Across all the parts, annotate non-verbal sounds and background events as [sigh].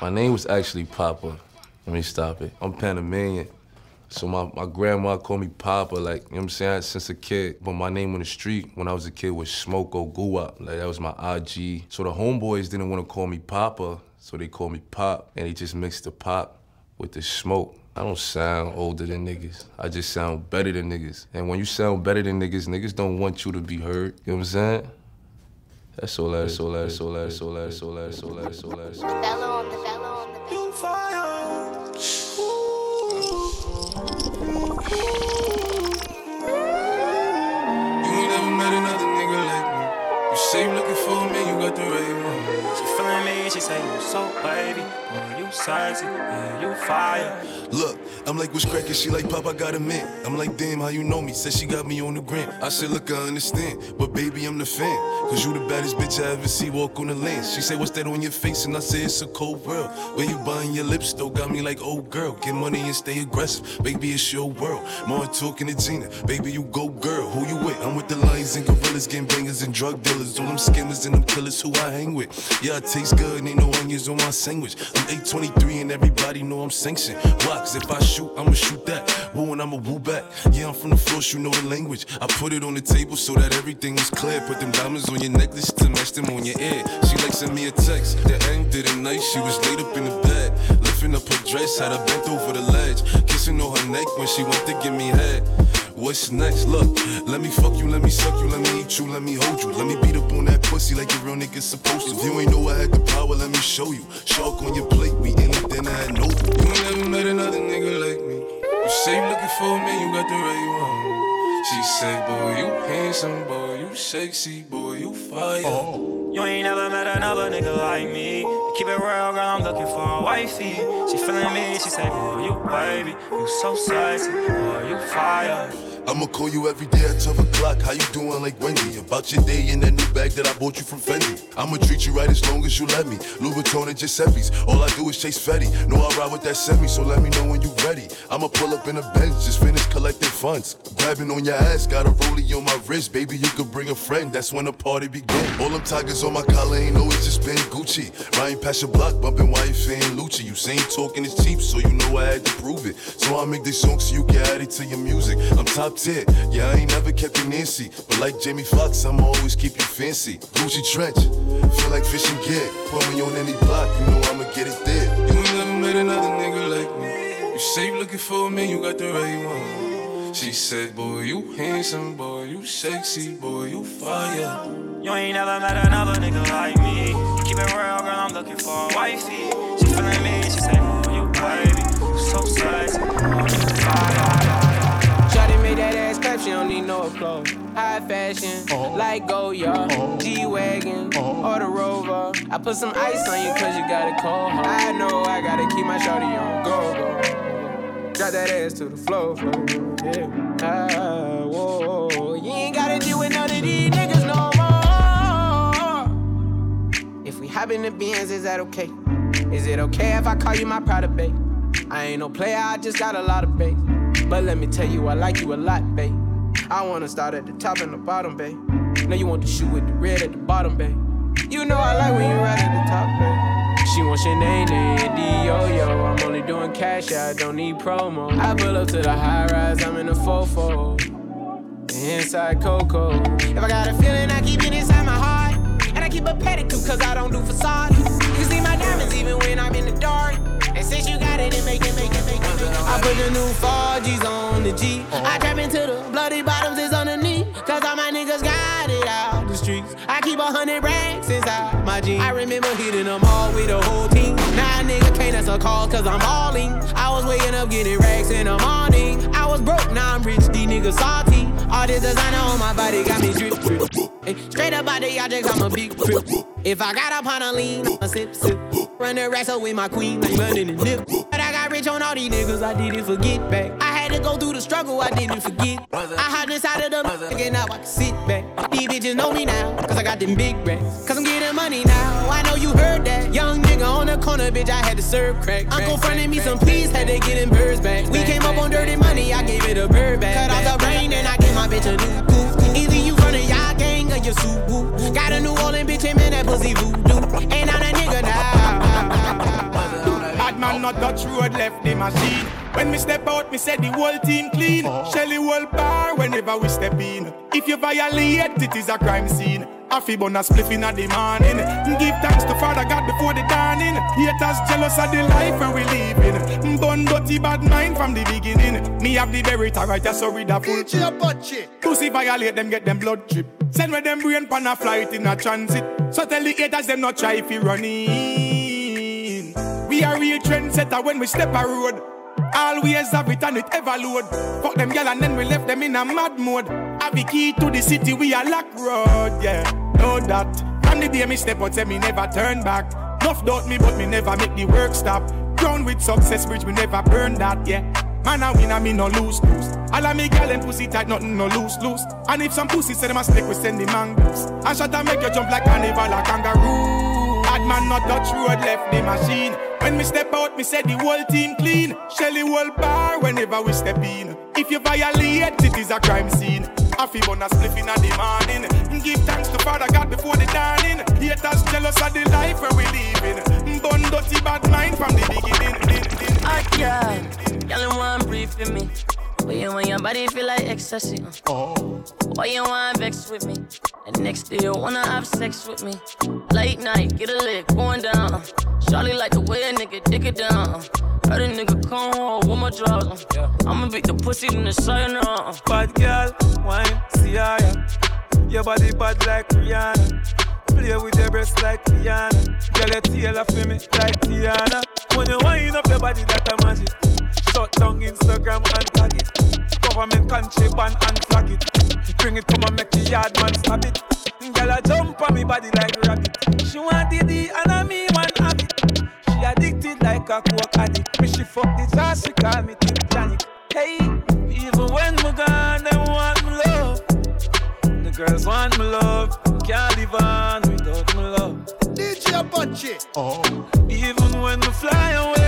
My name was actually Papa. Let me stop it. I'm Panamanian. So my, my grandma called me Papa, like, you know what I'm saying, since a kid. But my name on the street when I was a kid was Smoko Guwap. Like, that was my IG. So the homeboys didn't want to call me Papa, so they called me Pop. And they just mixed the pop with the smoke. I don't sound older than niggas. I just sound better than niggas. And when you sound better than niggas, niggas don't want you to be heard. You know what I'm saying? That's all that, that's all that, that's all that, that's all that, that's all that, that's all that's all that's. Fellow on the fellow on the You ain't never met another nigga like me. You say you looking for she say you so baby, boy you sexy, yeah you fire. Look, I'm like, what's crackin'? She like, Pop, I got a man. I'm like, damn, how you know me? Said she got me on the gram. I said, look, I understand, but baby, I'm the fan. Cause you the baddest bitch I ever see walk on the land. She say, what's that on your face? And I say, it's a cold world. Where you buying your lips, though, got me like, oh girl, get money and stay aggressive. Baby, it's your world. More talking to Gina. Baby, you go girl. Who you with? I'm with the lions and gorillas, game bangers and drug dealers. All them skimmers and them killers who I hang with. Yeah, I taste good, ain't no onions on my sandwich. I'm 823 and everybody know I'm sanctioned. Cause if I shoot, I'ma shoot that. Woo and I'ma woo back. Yeah, I'm from the force, you know the language. I put it on the table so that everything was clear. Put them diamonds on your necklace to match them on your ear. She like sent me a text. The end did it nice. She was laid up in the bed. Lifting up her dress, had her bent over the ledge. Kissing on her neck when she went to give me head. What's next? Look, let me fuck you, let me suck you, let me eat you, let me hold you. Let me beat up on that pussy like a real nigga supposed to. If you ain't know I had the power, let me show you. Shark on your plate, we in it, then I had no. You ain't never met another nigga like me. You say you looking for me, you got the right one. She said, boy, you handsome, boy, you sexy, boy, you fire. Oh. You ain't never met another nigga like me. Keep it real, girl, I'm looking for a wifey. She feeling me, she say, boy, you baby, you so sexy, boy, you fire. I'ma call you every day at 12 o'clock. How you doing like Wendy? About your day in that new bag that I bought you from Fendi. I'ma treat you right as long as you let me. Louis Vuitton and Giuseppe's. All I do is chase Fetty. Know I ride with that semi, so let me know when you ready. I'ma pull up in a Benz, just finish collecting funds. Grabbing on your ass, got a rollie on my wrist. Baby, you could bring a friend, that's when the party begin. All them tigers on my collar ain't always just been Gucci. Riding past your block, bumping wife and Lucci. You saying talking is cheap, so you know I had to prove it. So I make this song so you can add it to your music. I'm top tier, yeah, I ain't never kept you Nancy. But like Jamie Foxx, I'ma always keep you fancy. Gucci trench, feel like fishing gear. Put me on any block, you know I'ma get it there. You ain't never met another nigga like me. You say you looking for me, you got the right one. She said, boy, you handsome, boy, you sexy, boy, you fire. You ain't never met another nigga like me. Keep it real, girl, I'm looking for a wifey. She feeling me, she say, boy, you baby, you so sexy, boy, you fire. Made that ass clap, she don't need no clothes. High fashion, like Goya, G-Wagon, or the Rover. I put some ice on you cause you got a cold heart. I know I gotta keep my shawty on go, go. Drop that ass to the floor, floor. Yeah. Ah, whoa, whoa. You ain't gotta deal with none of these niggas no more. If we hop in the Benz, is that okay? Is it okay if I call you my pride of babe? I ain't no player, I just got a lot of bass. But let me tell you, I like you a lot, babe. I wanna start at the top and the bottom, babe. Now you want the shoe with the red at the bottom, babe. You know I like when you right at the top, babe. She wants your name, name, D-O-Yo. I'm only doing cash, I don't need promo. I pull up to the high rise, I'm in the fofo. Inside Coco. If I got a feeling, I keep it inside my heart. And I keep a pedicure, cause I don't do facades. You can see my diamonds even when I'm in the dark. And since you got it, it make it, make it, make it, make it. I put the new 4Gs on the G. I trap into the bloody bottoms is underneath. Cause all my niggas got it out the streets. I keep a hundred racks inside my jeans. I remember hitting them all with the whole team. Now a nigga can't answer calls cause I'm balling. I was waking up getting racks in the morning. I was broke, now I'm rich, these niggas salty. All this designer on my body got me drip, drip. Hey, straight up out the object, I'm a big trip. If I got up on a lean, I sip, sip. Run the up with my queen, like London and Nip. But I got rich on all these niggas, I didn't forget back. I had to go through the struggle, I didn't forget. I hopped inside of the and now I can sit back. These bitches know me now, cause I got them big racks. Cause I'm getting money now, I know you heard that. Young nigga on the corner, bitch, I had to serve crack. Uncle fronted me some peas, had to get them birds back. We came up on dirty money, I gave it a bird back. Cut off the brain, and I gave my bitch a new coupe. Either you run a y'all gang or you suit woo. Got a New Orleans bitch, and man, that pussy voodoo. On a nigga now. Bad man not touch road, left the machine. When we step out, me say the whole team clean. Shelly whole bar whenever we step in. If you violate, it is a crime scene. I feel a spliff in the morning. Give thanks to Father God before the dawning. Haters jealous of the life where we living. Bun dirty bad mind from the beginning. Me have the very right, just so read a full. Pussy violate them, get them blood trip. Send with them brain pan a flight in a transit. So tell the haters them not try if you running. We are real trendsetter when we step a road. Always have it and it ever load. Fuck them gal and then we left them in a mad mode. Have the key to the city, we are lock road, yeah. Know that. From the day me step out, say me never turn back. Enough doubt me, but me never make the work stop. Ground with success, bridge, we never burn that, yeah. Man, I win, I me no lose, lose. All of me gal and pussy tight, nothing no loose, loose. And if some pussy say them a stick, we send the mangoes. And shot and make you jump like carnival or kangaroo. Bad man not touch road, left the machine. When me step out, me say the whole team clean. Shelly whole bar whenever we step in. If you violate, it is a crime scene. I feel on a spliff in the morning. Give thanks to Father God before the dawning. Haters jealous of the life where we living. Bun dirty bad mind from the beginning. Ah, yeah. Y'all want brief for me. Why you want your body feel like ecstasy? Uh. Why you want vex with me? And next day you wanna have sex with me? Late night, get a lick going down. Charlie like the way a nigga dick it down. Heard a nigga come home with my drawers. Yeah. I'ma beat the pussy in the now. Bad girl, wine, see ya. Your body bad like Rihanna. Play with your breasts like Rihanna. Girl, your tail off me like Tiana. When you wind up your body, that a magic. Shut down Instagram and tag it. Government country ban and flag it. Bring it, come and make the yard man stop it. Girl, I jump on me body like rabbit. She want the D and I me one have it. She addicted like a coke addict. Me she fuck the jazz, she call me Tip Janik. Hey, even when me gone, them want me love. The girls want me love. Can't live on without me love. DJ Punchy. Oh. Even when we fly away a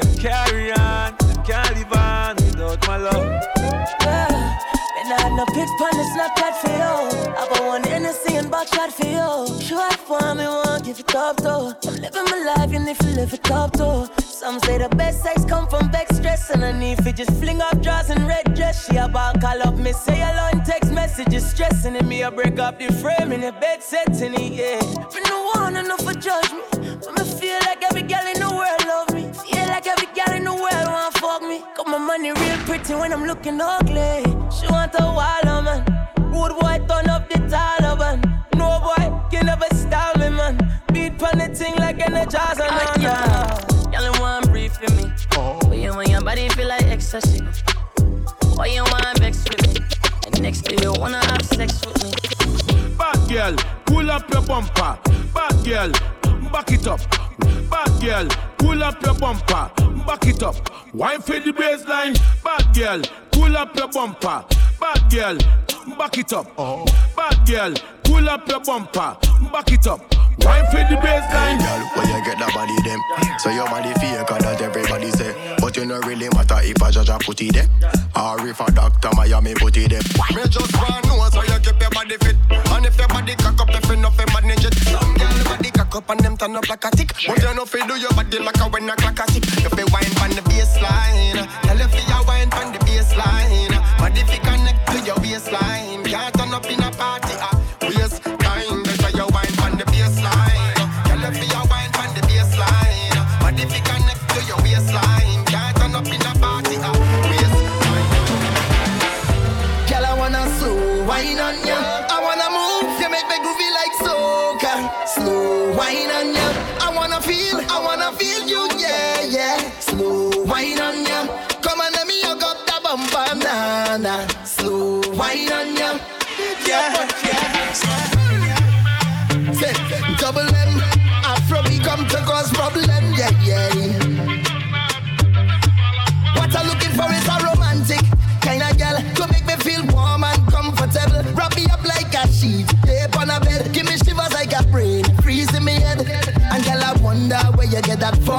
them carry on. Them can't live on without my love. Yeah. And I had no pics on the Snapchat for you. I one Hennessy and backshot for you. Short for me, won't give it up though. I'm living my life, and if you live it up though. Some say the best sex come from back stress, and I need to just fling up drawers and red dress. She about call up me, say alone text messages, stressing in me. I break up the frame in the bed setting it, yeah. Me no one enough for judge me, but me feel like every girl in My money real pretty when I'm looking ugly. She want a wild man. Rude boy turn up the Taliban. No boy can never style me, man. Beat pon the thing like energizer, uh, yeah. Y'all want brief for me. Oh. Why you want your body feel like ecstasy? Why you want vex with me? And next day you wanna have sex with me. Bad girl, pull up your bumper. Bad girl, back it up. Bad girl, pull up your bumper. Back it up. Wine for the baseline. Bad girl, pull up your bumper. Bad girl, back it up. Oh. Bad girl, pull up your bumper. Back it up. Wine for the baseline. Girl, where you get that body them? So your body fake, cause that everybody say. But you don't really matter if a judge a put it there. Or if a doctor Miami put it there. Me just want know so you keep your body fit. And if your body cock up, if you know fi manage it. Some girl body up and them turn up like a tick. But you know fi do your body like a when a clock a tick. You fi wine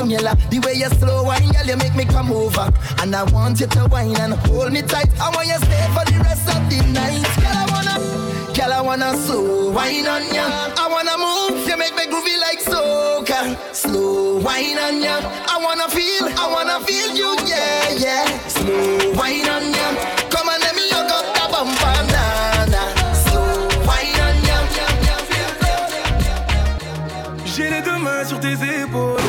formula. The way you slow wine, girl, make me come over. And I want you to wine and hold me tight. I want you stay for the rest of the night. I wanna, slow wine on ya. I wanna move, you make me groovy like soca. Slow wine on ya. I wanna feel, I wanna feel you, yeah, yeah. Slow wine on ya. Sur tes épaules.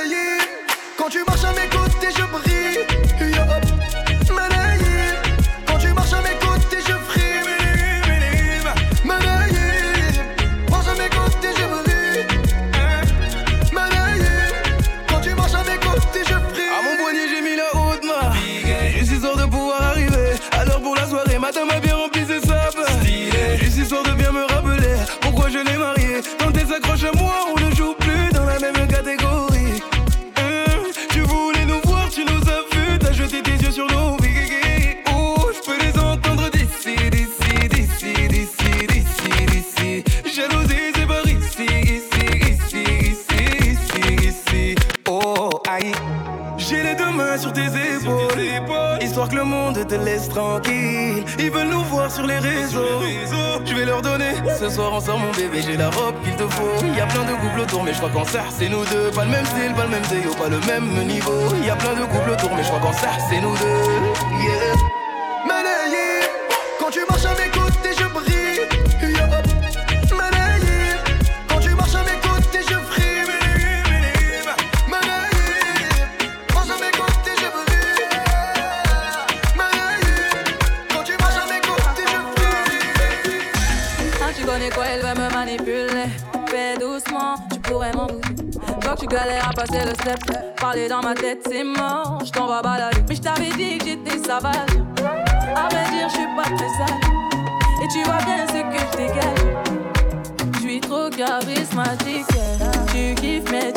laisse tranquille. Ils veulent nous voir sur les réseaux. Je vais leur donner. Ce soir on sort mon bébé, j'ai la robe qu'il te faut. Y a plein de couples autour, mais je crois qu'en ça c'est nous deux. Pas le même style, pas le même déo, pas le même niveau. Y a plein de couples autour, mais je crois qu'en ça c'est nous deux. Yeah. Parler dans ma tête, c'est mort, je t'en vais balader. Mais je t'avais dit que j'étais sauvage. À vrai dire, je suis pas très sage. Et tu vois bien ce que je dégage. Je suis trop charismatique. Tu kiffes mes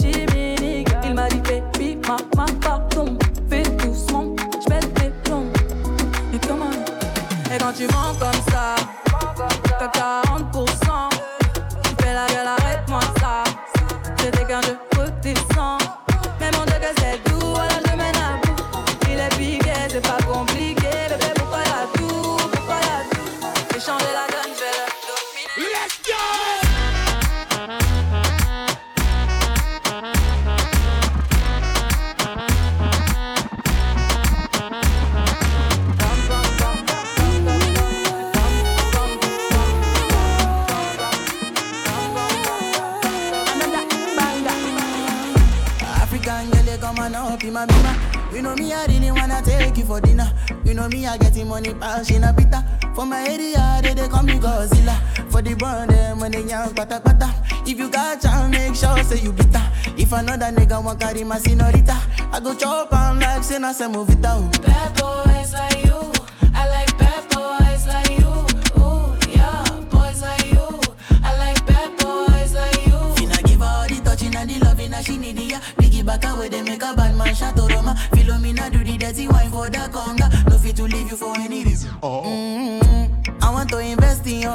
Another nigga want carry my senorita, I go chop on like say na se movita. Bad boys like you. I like bad boys like you. Ooh, yeah, boys like you. I like bad boys like you. Finna give her all the touching and the loving that she need ya. Biggie back away, they make a bad man shot to Roma. Philomena do the dirty wine for the conga. No fit to leave you for any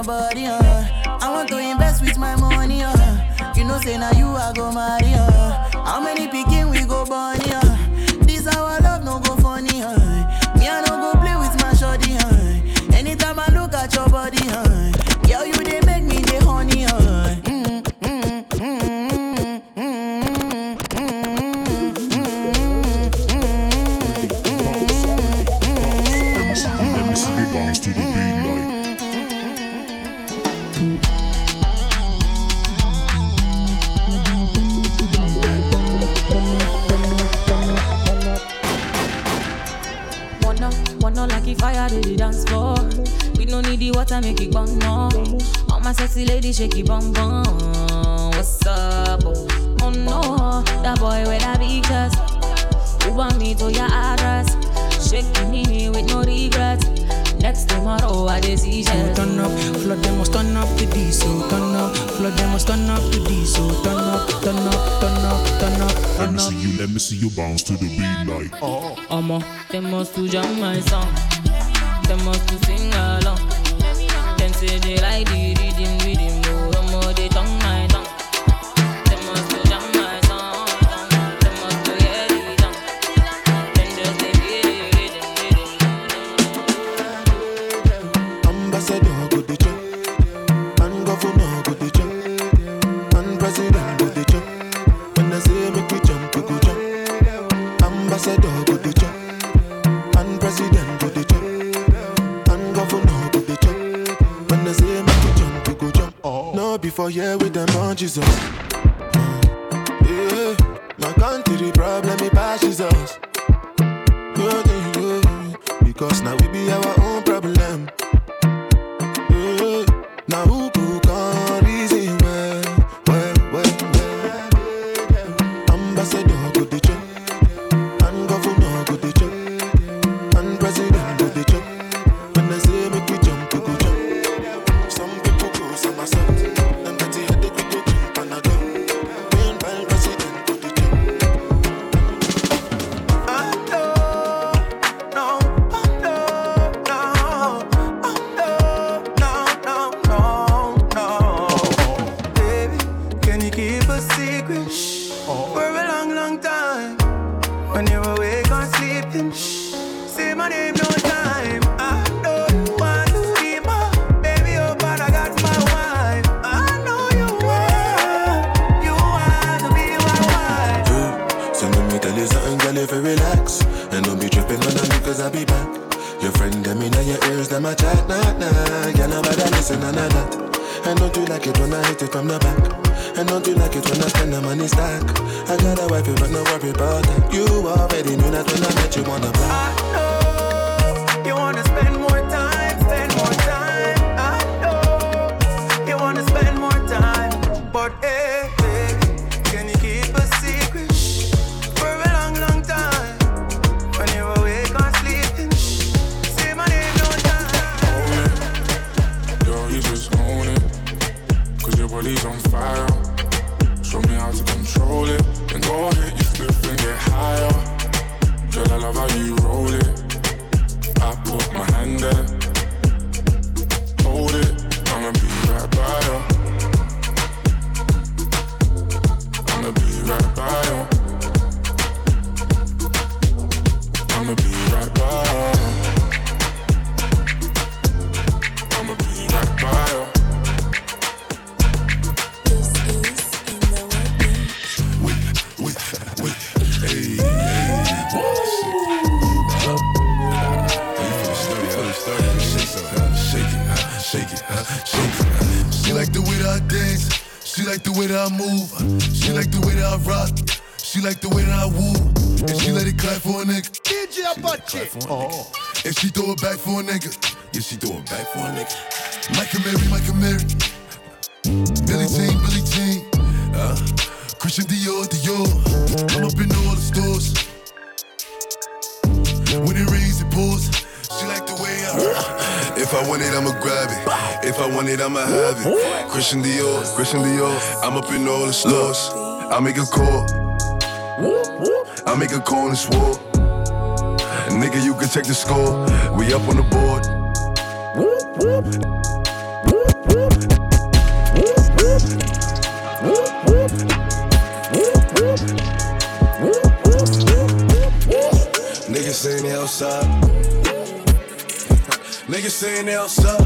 invest in body, uh. I want to invest with my money, uh. You know, say now you I go marry, uh. How many picking we go born, uh. This our love no go funny, uh. Me I no go play with my shorty, uh. Anytime I look at your body, uh. Girl, you fire to the dance floor. We no need the water, make it burn no. All my sexy lady shake it bum bum. What's up? Oh, oh no, that boy with a big chest. You want me to your address? Shaking me with no regret. Next tomorrow I dey see So turn up, flood them must turn up the D. So turn up, flood them must turn up the D. So turn up, turn up, turn up, turn up, Let me up. see you, let me see you bounce to the beat like. Omo, they must to jam my song. They must to sing along. say they like the rhythm, rhythm. I'm more they tongue my tongue. Must to jam my song, must to hear the just the rhythm, rhythm. Ambassador go go president go. When I say make we jump, we go jump. Ambassador go check, and president Before here with them on Jesus. Yeah, my country problem it passes us. Yeah, yeah, yeah. Because now we be our When you're awake or sleeping, say my name no time. I you want to be my baby, oh, but I got my wife. I know you want, you want to be my wife. So let me tell you something, girl, if you relax And don't be tripping on me cause I'll be back Your friend, them in your ears, them a chat, nah, nah Girl, nobody listen, none of that And don't you like it when I hit it from the back. I don't you like it when I spend the money stack. I got a wife, but no worry about that. You already knew that when I met you on the block want it, I'ma grab it. If I want it, I'ma have it. Christian Dior, Christian Dior. I'm up in all the stores. I make a call. I make a call and swore. Nigga, you can check the score. We up on the board. Niggas saying they outside. Niggas saying they outside.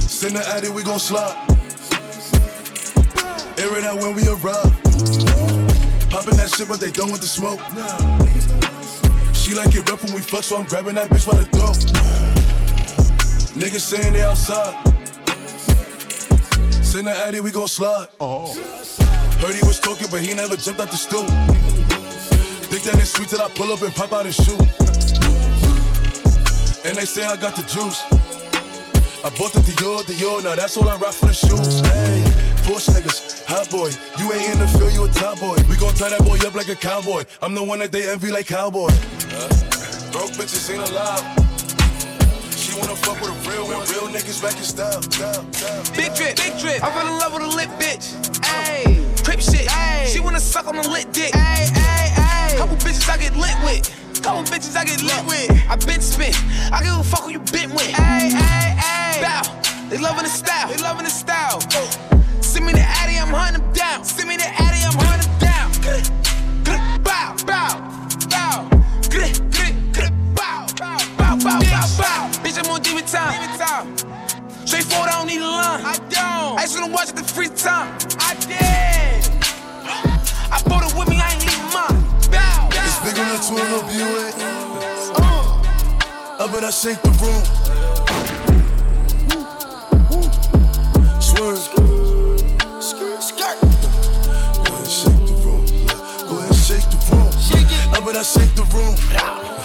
Send the addy, we gon' slide. Air it out when we arrive. Popping that shit, but they done with the smoke. She like it rough when we fuck, so I'm grabbing that bitch by the throat. Niggas saying they outside. Send the addy, we gon' slide. Heard he was talking, but he never jumped out the stool. Think that it's sweet till I pull up and pop out and shoot. And they say I got the juice. I bought the Dior, Dior, now that's all I rock for the shoes. Hey, Porsche niggas, hot boy. You ain't in the field, you a top boy. We gon' tie that boy up like a cowboy. I'm the one that they envy like cowboy. Uh, broke bitches ain't allowed. She wanna fuck with a real one. Real niggas back in style. style, style. Big drip, big drip. I fell in love with a lit bitch. Ayy, crip shit. Ayy, she wanna suck on a lit dick. Ayy, ayy, ayy. Couple bitches I get lit with. Couple bitches I get lit with. I been spit. I give a fuck who you been with. Ayy, ayy, ayy. Bow. They loving the style. They loving the style. Oh. Send me the Addy, I'm hunting down. Send me the Addy, I'm hunting down. Bow, bow, bow. Bow, bow, bow, bow, bow. Bitch, I'm on demon time. Straightforward, I don't need a line. I don't. I just wanna watch it the free time. I did. It's big on the tune up, you ain't. Uh, I bet I shake the room. Swerve. Skirt. Go ahead, shake the room. Go ahead, shake the room. Shake it. I bet I shake the room.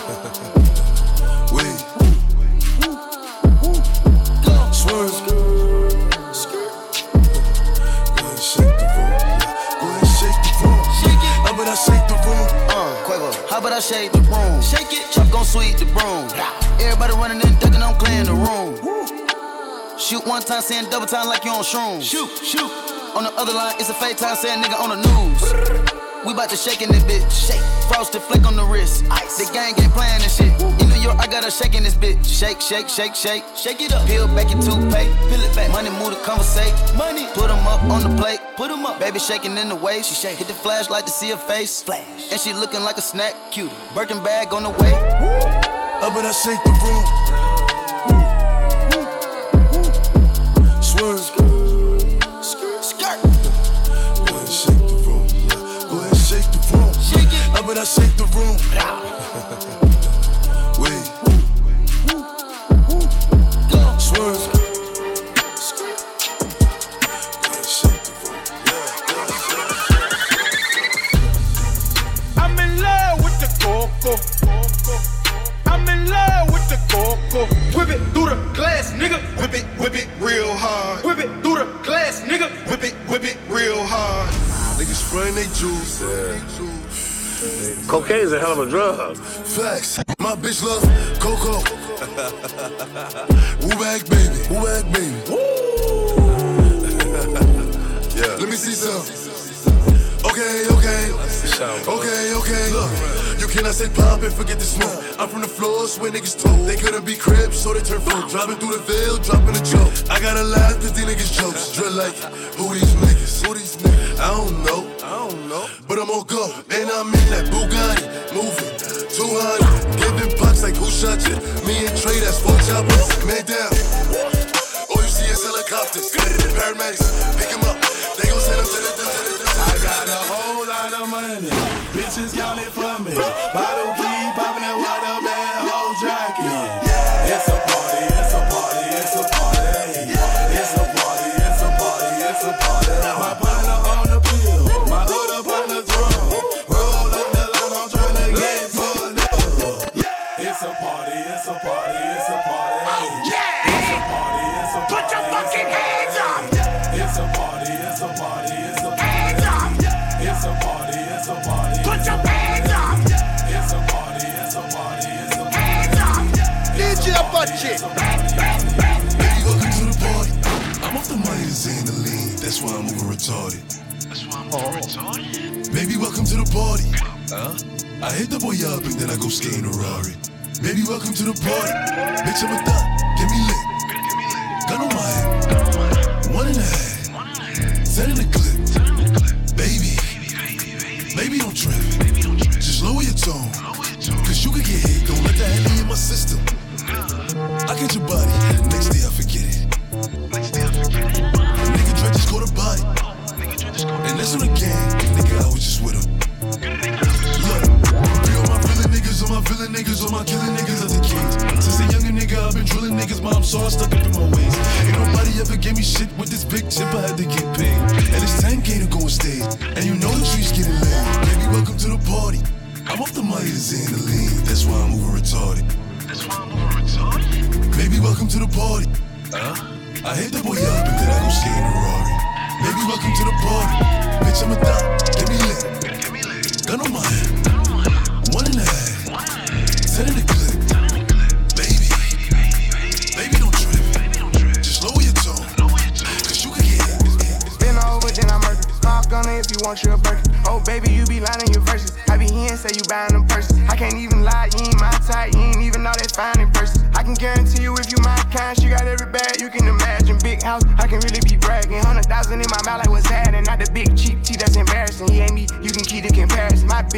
How about I shake the room? Shake it. Chuck gon' sweep the broom. Everybody running and ducking, I'm clearing the room. Shoot one time, saying double time like you on shrooms. Shoot, shoot. On the other line, it's a fake time, saying nigga on the news. We bout to shake in this bitch. Shake. Frosted flick on the wrist. Ice. The gang ain't playing this shit. I got her shaking this bitch. Shake, shake, shake, shake. Shake it up. Peel back your toothpaste. Peel it back. Money move to conversate. Money. Put 'em up on the plate. Put 'em up. Baby shaking in the waist. She shake. Hit the flashlight to see her face. Flash. And she looking like a snack. Cute. Birkin bag on the way. Up bet I shake the room. Swerve. Skirt. Go ahead, shake the room. Go ahead, shake the room. Shake it. I bet I shake the room. [laughs] Spraying they juice. Cocaine's a hell of a drug. Facts. My bitch love Coco. [laughs] Woo back, baby. Woo back, baby. [laughs] yeah. Let me see some. Okay, okay. Okay, okay. Look, you cannot say pop and forget the smoke. I'm from the floors where niggas told. They couldn't be cribs, so they turn folk. Driving through the veil, dropping a joke. I gotta laugh cause these niggas jokes. Drill like, who these niggas? Who these niggas? I don't know. I. But I'm on go. And I'm in that Bugatti. Moving. 200. Giving bucks like who shot you? Me and Trey, that's four choppers. Man down. All oh, you see is helicopters. Paramedics, pick him up. They gon' send him to the to the- I got a whole lot of money. Bitches count it for me. Bottle keep why I'm over retarded. That's why I'm over oh. retarded. Baby, welcome to the party. Huh? I hit the boy up and then I go skating a Rari. Baby, welcome to the party. Bitch, I'm a thot. Get me lit.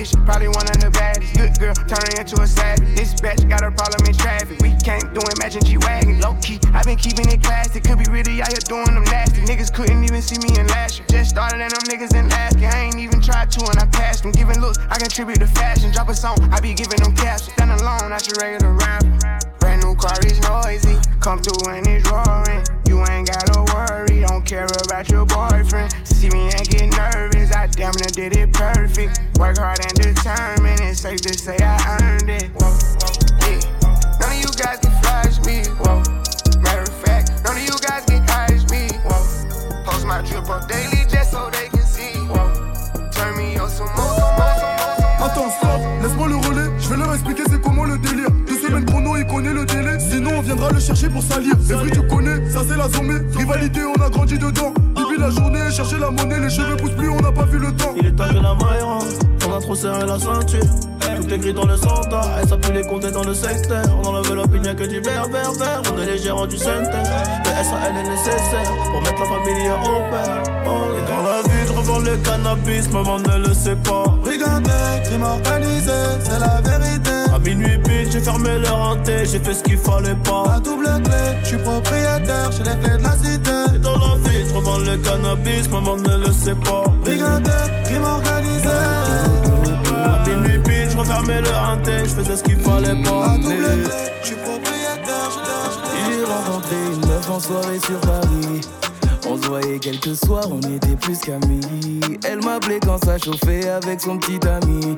Bitch, probably one of the baddest. Good girl, turning into a savage. This bitch got a problem in traffic. We can't do it, matching G-Wagon. been keeping it classy. Could be really out here doing them nasty. Niggas couldn't even see me in last year. Just started and them niggas in year. I ain't even tried to and I passed them. Giving looks, I contribute to fashion. Drop a song, I be giving them caps. Stand alone, not your regular rapper. New car is noisy. Come through and it's roaring. You ain't gotta worry, don't care about your boyfriend. See me and get nervous, I damn near did it perfect. Work hard and determined, it's safe to say I earned it. Whoa, yeah. None of you guys can flash me. Whoa. Matter of fact, none of you guys can hide me. Whoa. Post my drip up daily just so they can see. Whoa. Turn me on some more, some more, some more. Attends, stop, laisse-moi le. Je vais leur expliquer c'est comment le délire. Deux semaines chrono, il connaît le délai. Sinon, on viendra le chercher pour salir. C'est vrai, tu connais, ça c'est la zombie. Rivalité, on a grandi dedans. Depuis la journée, chercher la monnaie, les cheveux poussent plus, on n'a pas vu le temps. Il est temps que la maille on a trop serré la ceinture. Tout est gris dans le centre, elle s'appuie les compter dans le secteur. On enlève l'opinion que du berbère vert, on est les gérants du centre. Le SAL est nécessaire pour mettre la famille au père. Oh, et dans la vie, je revends le cannabis, maman ne le sait pas. Regardez, crime organisé, c'est la vérité. À minuit pile, j'ai fermé leur hanté, j'ai fait ce qu'il fallait pas. La double clé, je suis propriétaire, j'ai les clés de la cité. Et dans la vie, je revends le cannabis, maman ne le sait pas. Regardez, crime organisé. À minuit pile, je refermais le hanté, je faisais ce qu'il fallait pas. La double clé, je suis propriétaire, j'ai les J'ai rencontré une meuf en soirée sur Paris. On se voyait quelques soirs, on était plus qu'amis. Elle m'appelait quand ça chauffait avec son petit ami.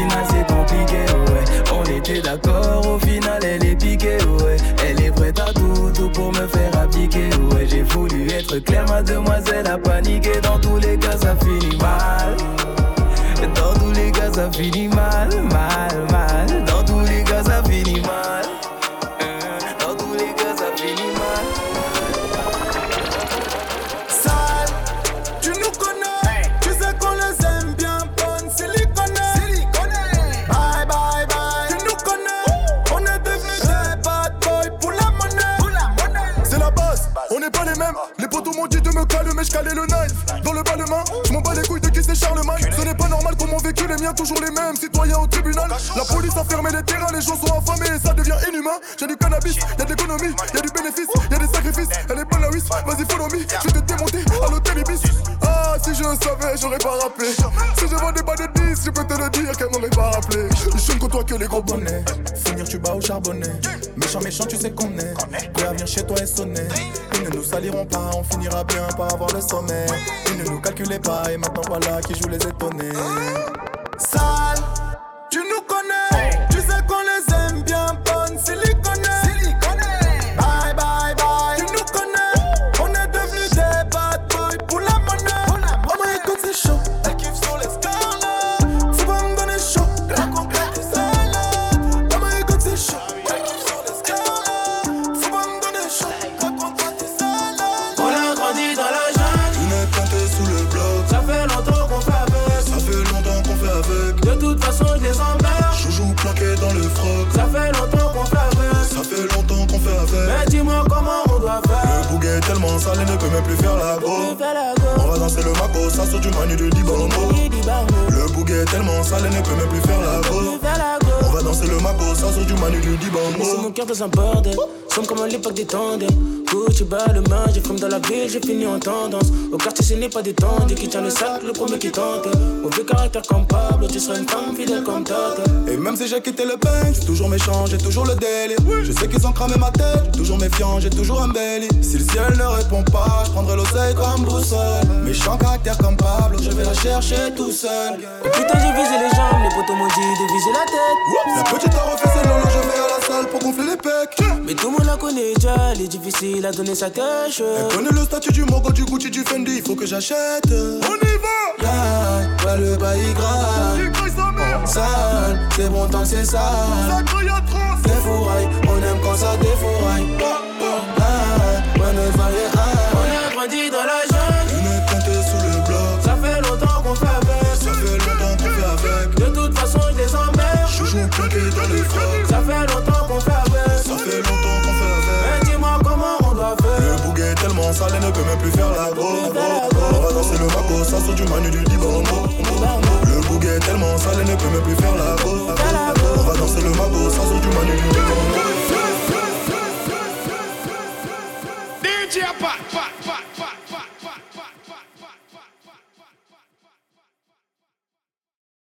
c'est compliqué, ouais. On était d'accord, au final elle est piquée, ouais. Elle est prête à tout, tout pour me faire appliquer, ouais. J'ai voulu être clair, mademoiselle a paniqué. Dans tous les cas, ça finit mal. Dans tous les cas, ça finit mal, mal, mal. Pas les mêmes. Les potos m'ont dit de me mais je calais le knife. Dans le bas de main, je m'en bats les couilles de qui c'est Charlemagne. Ce n'est pas normal qu'on m'ont vécu les miens, toujours les mêmes. Citoyens au tribunal, la police a fermé les terrains, les gens sont affamés et ça devient inhumain. J'ai du cannabis, y'a de l'économie, y'a du bénéfice, y'a des sacrifices. Elle est bonne la whiz, vas-y follow me, je vais te démonter à l'hôtel Ibis. Ah, si je le savais, j'aurais pas rappelé. Si je vends des bas de 10, je peux te le dire qu'elle m'aurait pas rappelé. Je ne côtoie que les gros bonnets. Finir tu bats au charbonnet. Méchant, méchant, tu sais qu'on est. Prêt à venir chez toi et sonner. Nous saliront pas, on finira bien par avoir le sommet. Ils ne nous calculaient pas et maintenant voilà qui joue les étonnés. Sale, ça sort du manu de Dibango. Le bouguet est tellement sale, il ne peut même plus faire la go. On va danser le maco, ça sort du manu de Dibango. c'est mon cœur dans un bordel. Somme comme à l'époque des tandems. Gucci bas le main, j'ai comme dans la ville, j'ai fini en tendance. Au quartier, ce n'est pas des qui tient le sac, le premier qui tente. Mauvais caractère comme Pablo, tu seras une femme fidèle comme Tata. Et même si j'ai quitté le pain, j'ai toujours méchant, j'ai toujours le délire. Je sais qu'ils ont cramé ma tête, j'ai toujours méfiant, j'ai toujours un belly. Si le ciel ne répond pas, je prendrai l'oseille comme boussole. Méchant caractère comme Pablo, je vais la chercher tout seul. Et putain, j'ai visé les jambes, les potos m'ont dit de viser la tête. La petite a refait ses lolos, je vais à la salle pour gonfler les pecs. Mais tout le monde la connaît déjà, elle est difficile à donner sa tâche. Elle connaît le statut du Mogo, du Gucci, du Fendi, il faut que j'achète. On y va Là, là le bail grave. Sale, c'est bon tant que c'est sale. Défouraille, on aime quand ça défouraille. Ah, ouais, ne valait On a grandi dans la jungle. Une comptée sous le bloc. Ça fait longtemps qu'on fait avec. Ça fait longtemps qu'on fait avec. De toute façon, je les emmerde. Je Joujou plaqué dans les frocs. Ça fait longtemps le